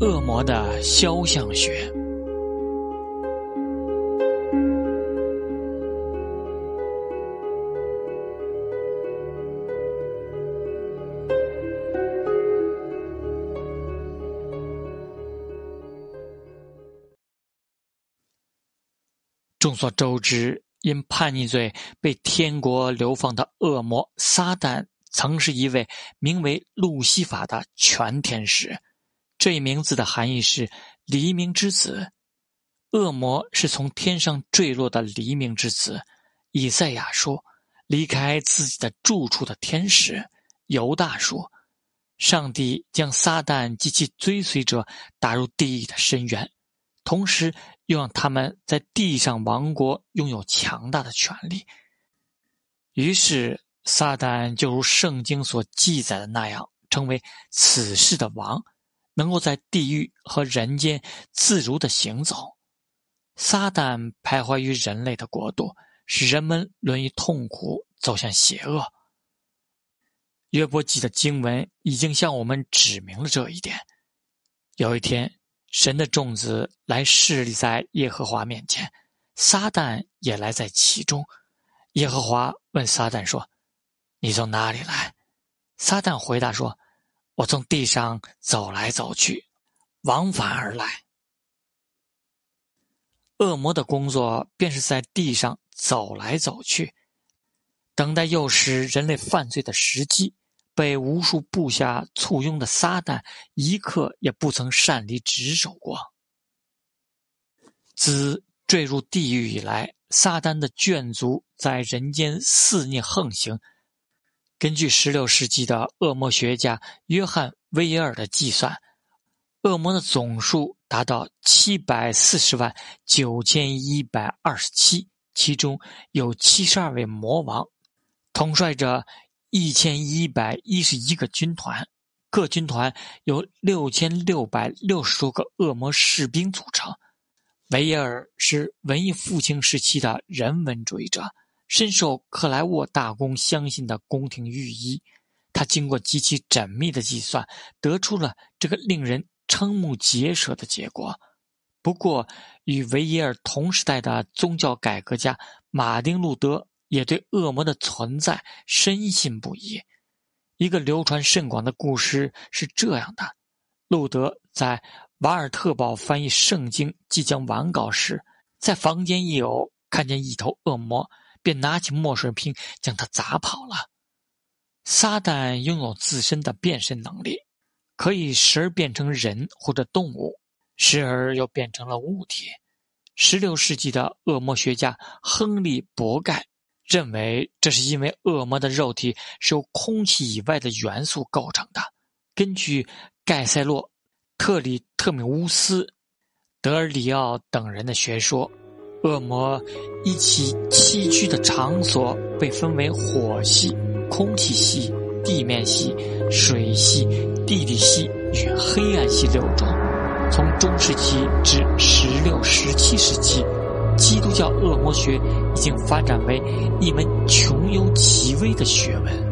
恶魔的肖像学。众所周知，因叛逆罪被天国流放的恶魔撒旦，曾是一位名为路西法的全天使。这一名字的含义是“黎明之子”。恶魔是从天上坠落的黎明之子。以赛亚说：“离开自己的住处的天使。”犹大说：“上帝将撒旦及其追随者打入地狱的深渊。”同时，又让他们在地上王国拥有强大的权力。于是，撒旦就如圣经所记载的那样，成为此世的王，能够在地狱和人间自如的行走。撒旦徘徊于人类的国度，使人们沦于痛苦，走向邪恶。约伯记的经文已经向我们指明了这一点。有一天。神的众子来侍立在耶和华面前，撒旦也来在其中。耶和华问撒旦说：“你从哪里来？”撒旦回答说：“我从地上走来走去，往返而来。”恶魔的工作便是在地上走来走去，等待诱使人类犯罪的时机。被无数部下簇拥的撒旦，一刻也不曾擅离职守过。自坠入地狱以来，撒旦的眷族在人间肆虐横行。根据16世纪的恶魔学家约翰·威耶尔的计算，恶魔的总数达到740万9127，其中有72位魔王，统帅着。一千一百一十一个军团，各军团由六千六百六十多个恶魔士兵组成。维耶尔是文艺复兴时期的人文主义者，深受克莱沃大公相信的宫廷御医。他经过极其缜密的计算，得出了这个令人瞠目结舌的结果。不过，与维耶尔同时代的宗教改革家马丁·路德。也对恶魔的存在深信不疑。一个流传甚广的故事是这样的：路德在瓦尔特堡翻译圣经即将完稿时，在房间一偶看见一头恶魔，便拿起墨水瓶将它砸跑了。撒旦拥有自身的变身能力，可以时而变成人或者动物，时而又变成了物体。十六世纪的恶魔学家亨利·伯盖。认为这是因为恶魔的肉体是由空气以外的元素构成的。根据盖塞洛、特里特米乌斯、德尔里奥等人的学说，恶魔一起栖居的场所被分为火系、空气系、地面系、水系、地理系与黑暗系六种。从中世纪至十六、十七世纪。基督教恶魔学已经发展为一门穷游极微的学问。